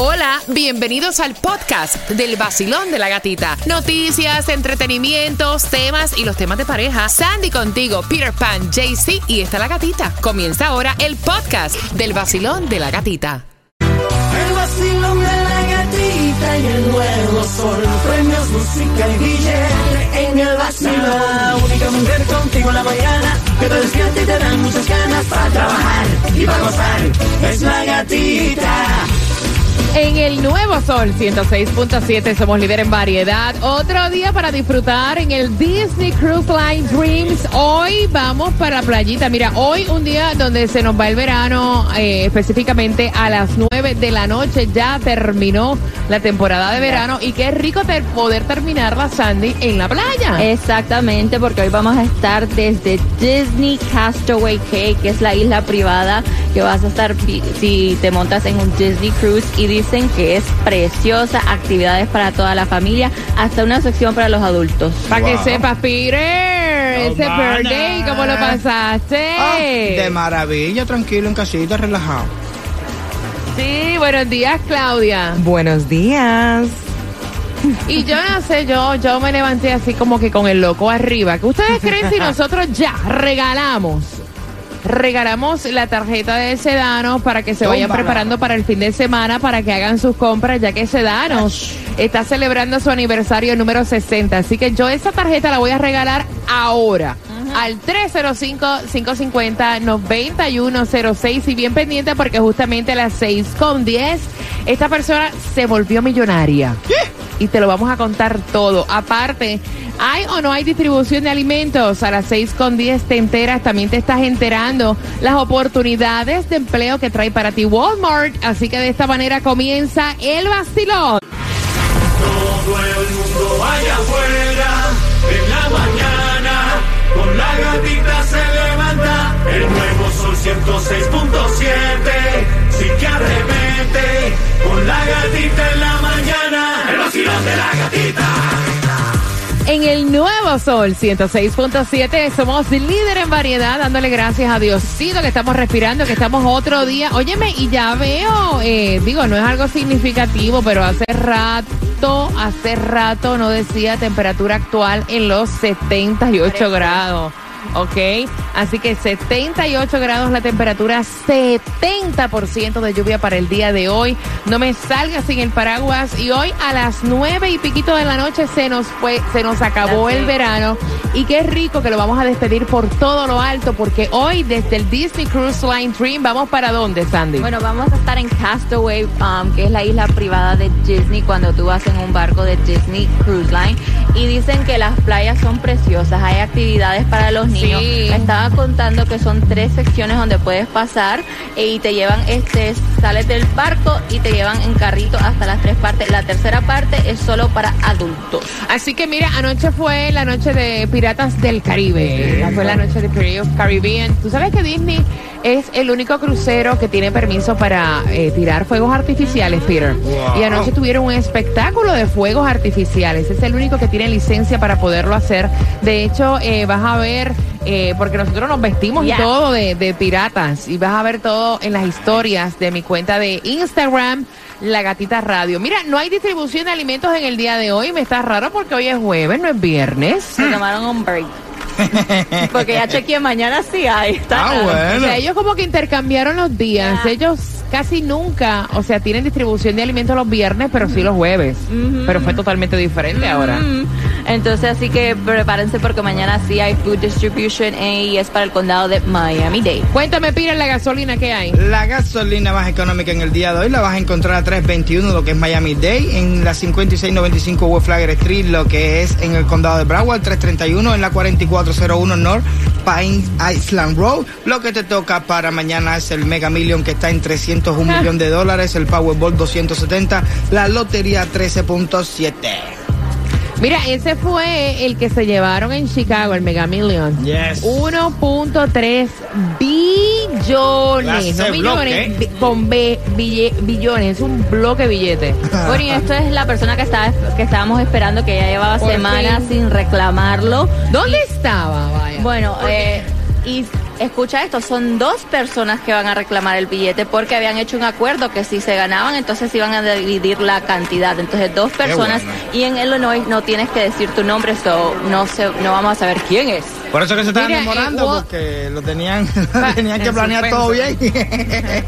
Hola, bienvenidos al podcast del vacilón de la gatita. Noticias, entretenimientos, temas y los temas de pareja. Sandy contigo, Peter Pan, JC y está la gatita. Comienza ahora el podcast del vacilón de la gatita. El vacilón de la gatita y el nuevo sol. Premios, música y billete en el vacilón. La única mujer contigo en la mañana que te despierta y te dan muchas ganas para trabajar y para gozar. Es la gatita. En el nuevo Sol 106.7 somos líder en variedad. Otro día para disfrutar en el Disney Cruise Line Dreams. Hoy vamos para la playita. Mira, hoy un día donde se nos va el verano, eh, específicamente a las 9 de la noche. Ya terminó la temporada de verano y qué rico ter- poder terminarla, Sandy, en la playa. Exactamente, porque hoy vamos a estar desde Disney Castaway Cay, que es la isla privada que vas a estar si te montas en un Disney Cruise y dicen que es preciosa, actividades para toda la familia, hasta una sección para los adultos. Para que sepas, Peter, ese birthday, ¿cómo lo pasaste? Ah, de maravilla, tranquilo, en casita, relajado. sí, buenos días, Claudia. Buenos días. Y yo no sé, yo, yo me levanté así como que con el loco arriba. ¿Qué ustedes creen si nosotros ya regalamos? Regalamos la tarjeta de Sedano para que se vayan preparando para el fin de semana, para que hagan sus compras, ya que Sedanos está celebrando su aniversario número 60. Así que yo esa tarjeta la voy a regalar ahora. Al 305-550-9106 y bien pendiente porque justamente a las 6 con 10 esta persona se volvió millonaria y te lo vamos a contar todo. Aparte, ¿hay o no hay distribución de alimentos? A las 6 con 10 te enteras, también te estás enterando las oportunidades de empleo que trae para ti Walmart. Así que de esta manera comienza el vacilón. Todo el mundo vaya afuera en la mañana. Con la gatita se levanta el nuevo sol 106.7. la gatita. En el nuevo Sol 106.7 somos líder en variedad, dándole gracias a Diosito que estamos respirando, que estamos otro día. Óyeme, y ya veo, eh, digo, no es algo significativo, pero hace rato, hace rato no decía temperatura actual en los 78 grados. ¿ok? Así que 78 grados la temperatura, 70% de lluvia para el día de hoy. No me salga sin el paraguas y hoy a las 9 y piquito de la noche se nos fue, se nos acabó el verano y qué rico que lo vamos a despedir por todo lo alto porque hoy desde el Disney Cruise Line Dream vamos para dónde, Sandy? Bueno, vamos a estar en Castaway, um, que es la isla privada de Disney, cuando tú vas en un barco de Disney Cruise Line. Y dicen que las playas son preciosas, hay actividades para los niños. Sí. Estaba contando que son tres secciones donde puedes pasar eh, y te llevan, este, sales del barco y te llevan en carrito hasta las tres partes. La tercera parte es solo para adultos. Así que mira, anoche fue la noche de Piratas del Caribe. Fue la noche de Pirates of Caribbean. Tú sabes que Disney es el único crucero que tiene permiso para eh, tirar fuegos artificiales, Peter. Wow. Y anoche tuvieron un espectáculo de fuegos artificiales. Es el único que tiene licencia para poderlo hacer. De hecho, eh, vas a ver, eh, porque nosotros nos vestimos y todo de, de piratas. Y vas a ver todo en las historias de mi cuenta de Instagram. La Gatita Radio. Mira, no hay distribución de alimentos en el día de hoy. Me está raro porque hoy es jueves, no es viernes. Se tomaron un break. Porque ya chequeé, mañana sí hay. Está Ah. O bueno. sea, ellos como que intercambiaron los días. Ya. Ellos casi nunca, o sea, tienen distribución de alimentos los viernes, pero sí los jueves. Pero fue totalmente diferente ahora. Entonces, así que prepárense porque mañana sí hay food distribution y es para el condado de Miami-Dade. Cuéntame, Pira, la gasolina que hay. La gasolina más económica en el día de hoy la vas a encontrar a 321, lo que es Miami Day, en la 5695 West Flagler Street, lo que es en el condado de Broward, 331 en la 4401 North Pine Island Road. Lo que te toca para mañana es el Mega Million que está en 301 Ah. millones de dólares, el Powerball 270, la lotería 13.7. Mira, ese fue el que se llevaron en Chicago, el Mega Million. Yes. 1.3 billones, no millones, bloque. con B, bille- billones, es un bloque de billete. Bueno, y esto es la persona que, estaba, que estábamos esperando, que ya llevaba Por semanas fin. sin reclamarlo. ¿Dónde estaba? Vaya. Bueno, eh, y escucha esto, son dos personas que van a reclamar el billete porque habían hecho un acuerdo que si se ganaban, entonces iban a dividir la cantidad. Entonces, dos personas bueno. y en Illinois no tienes que decir tu nombre, so no, se, no vamos a saber quién es. Por eso que se estaban Mira, eh, demorando, Wa- porque lo tenían, Va, tenían que planear todo bien.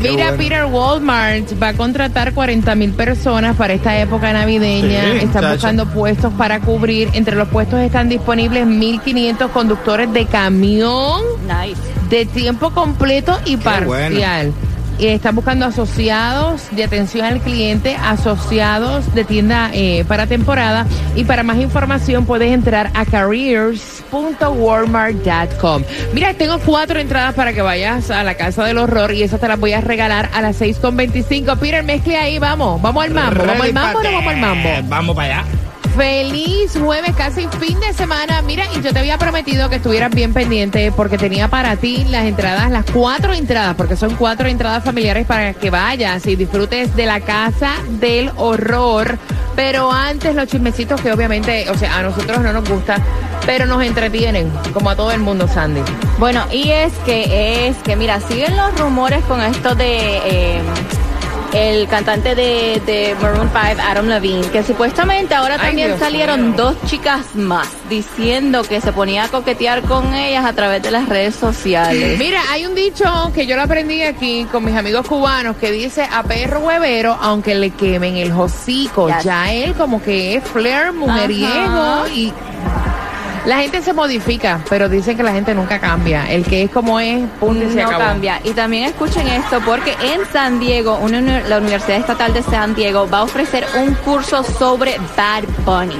Mira, bueno. Peter Walmart va a contratar 40 mil personas para esta época navideña. Sí, Están buscando puestos para cubrir. Entre los puestos están disponibles 1.500 conductores de camión Nice. de tiempo completo y Qué parcial. Están buscando asociados de atención al cliente, asociados de tienda eh, para temporada. Y para más información puedes entrar a careers.walmart.com. Mira, tengo cuatro entradas para que vayas a la casa del horror y esas te las voy a regalar a las 6.25. Peter, mezcle ahí, vamos. Vamos al mambo. ¿Vamos al mambo o no vamos al mambo? Vamos para allá. Feliz jueves, casi fin de semana. Mira, y yo te había prometido que estuvieras bien pendiente porque tenía para ti las entradas, las cuatro entradas, porque son cuatro entradas familiares para que vayas y disfrutes de la casa del horror. Pero antes los chismecitos que obviamente, o sea, a nosotros no nos gusta, pero nos entretienen, como a todo el mundo, Sandy. Bueno, y es que, es que, mira, siguen los rumores con esto de eh, el cantante de, de Maroon 5, Adam Levine, que supuestamente ahora también salieron mío. dos chicas más diciendo que se ponía a coquetear con ellas a través de las redes sociales. Mira, hay un dicho que yo lo aprendí aquí con mis amigos cubanos que dice a perro huevero, aunque le quemen el hocico. Ya Ya él como que es flair, mujeriego Ajá. y la gente se modifica, pero dicen que la gente nunca cambia. El que es como es, punto y se no acabó. cambia. Y también escuchen esto, porque en San Diego, una la Universidad Estatal de San Diego va a ofrecer un curso sobre Bad Bunny.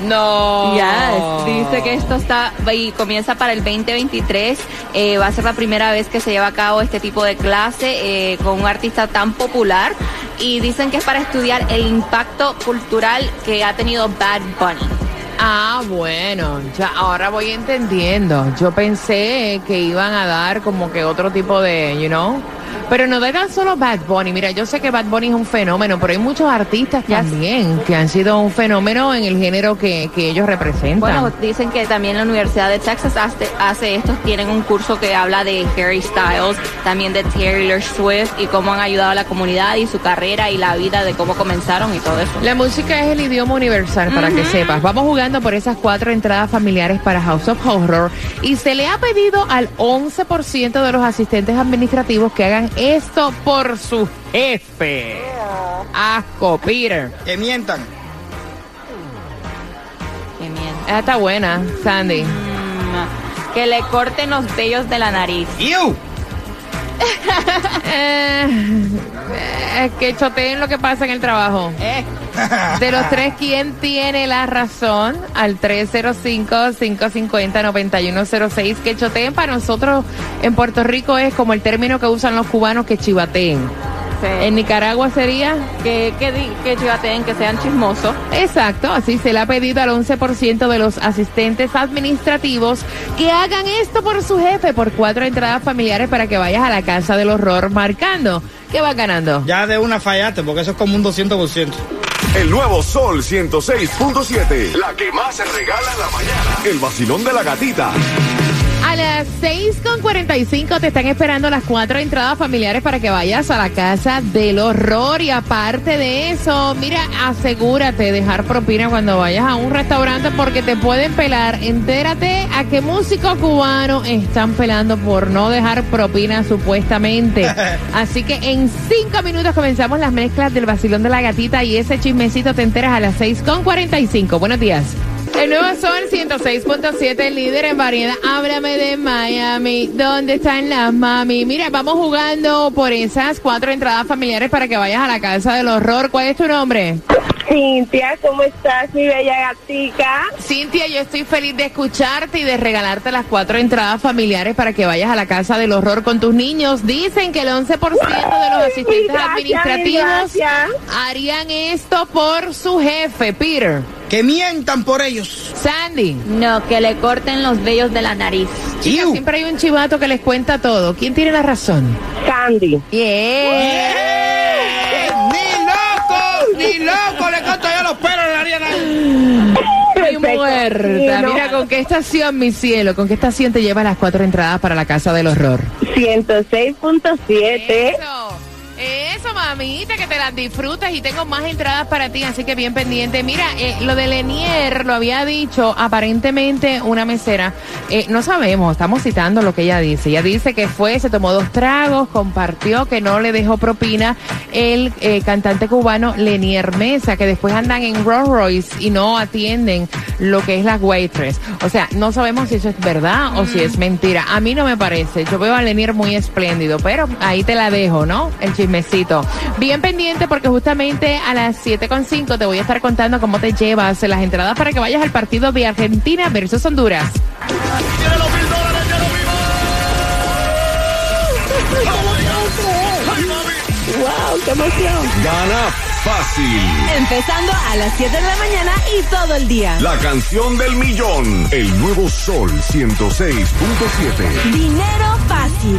No. Yes, dice que esto está y comienza para el 2023. Eh, va a ser la primera vez que se lleva a cabo este tipo de clase eh, con un artista tan popular. Y dicen que es para estudiar el impacto cultural que ha tenido Bad Bunny. Ah, bueno, ya ahora voy entendiendo. Yo pensé que iban a dar como que otro tipo de, you know. Pero no de tan solo Bad Bunny. Mira, yo sé que Bad Bunny es un fenómeno, pero hay muchos artistas también que han sido un fenómeno en el género que, que ellos representan. Bueno, dicen que también la Universidad de Texas hace, hace estos, tienen un curso que habla de Harry Styles, también de Taylor Swift y cómo han ayudado a la comunidad y su carrera y la vida de cómo comenzaron y todo eso. La música es el idioma universal, para que sepas. Vamos jugando por esas cuatro entradas familiares para House of Horror y se le ha pedido al 11% de los asistentes administrativos que hagan esto por su jefe. Asco, Peter. Que mientan. Qué miedo. Esa está buena, Sandy. Mm, que le corten los vellos de la nariz. ¡Iu! Eh, eh, que choteen lo que pasa en el trabajo. Eh, De los tres, ¿quién tiene la razón? Al 305-550-9106. Que choteen para nosotros en Puerto Rico es como el término que usan los cubanos que chivateen. En Nicaragua sería. que, que, que chivateen, que sean chismosos. Exacto, así se le ha pedido al 11% de los asistentes administrativos que hagan esto por su jefe por cuatro entradas familiares para que vayas a la casa del horror marcando. ¿Qué va ganando? Ya de una fallaste, porque eso es como un 200%. El nuevo Sol 106.7. La que más se regala en la mañana. El vacilón de la gatita. A las 6.45 te están esperando las cuatro entradas familiares para que vayas a la casa del horror. Y aparte de eso, mira, asegúrate de dejar propina cuando vayas a un restaurante porque te pueden pelar. Entérate a qué músico cubano están pelando por no dejar propina supuestamente. Así que en cinco minutos comenzamos las mezclas del vacilón de la gatita y ese chismecito te enteras a las 6.45. Buenos días. El nuevo Sol 106.7, líder en variedad. Háblame de Miami. ¿Dónde están las mami? Mira, vamos jugando por esas cuatro entradas familiares para que vayas a la casa del horror. ¿Cuál es tu nombre? Cintia, ¿cómo estás, mi bella gatica? Cintia, yo estoy feliz de escucharte y de regalarte las cuatro entradas familiares para que vayas a la casa del horror con tus niños. Dicen que el 11% de los asistentes gracias, administrativos harían esto por su jefe, Peter. Que mientan por ellos. Sandy. No, que le corten los vellos de la nariz. Chicas, siempre hay un chivato que les cuenta todo. ¿Quién tiene la razón? Candy. Yeah. ¡Eh! ¡Ni loco! ¡Ni loco! Le corto yo los pelos de la Ariana. Perfecto. muerta. Mira, ¿con qué estación, mi cielo? ¿Con qué estación te lleva las cuatro entradas para la Casa del Horror? 106.7. Eso. Mamita, que te las disfrutas y tengo más entradas para ti, así que bien pendiente. Mira, eh, lo de Lenier lo había dicho aparentemente una mesera. Eh, no sabemos, estamos citando lo que ella dice. Ella dice que fue, se tomó dos tragos, compartió que no le dejó propina el eh, cantante cubano Lenier Mesa, que después andan en Rolls Royce y no atienden lo que es las waitress. O sea, no sabemos si eso es verdad o si es mentira. A mí no me parece. Yo veo a Lenier muy espléndido, pero ahí te la dejo, ¿no? El chismecito. Bien pendiente porque justamente a las 7.5 te voy a estar contando cómo te llevas las entradas para que vayas al partido de Argentina versus Honduras. ¡Wow! ¡Qué emoción! Gana fácil. Empezando a las 7 de la mañana y todo el día. La canción del millón. El nuevo Sol 106.7. Dinero fácil.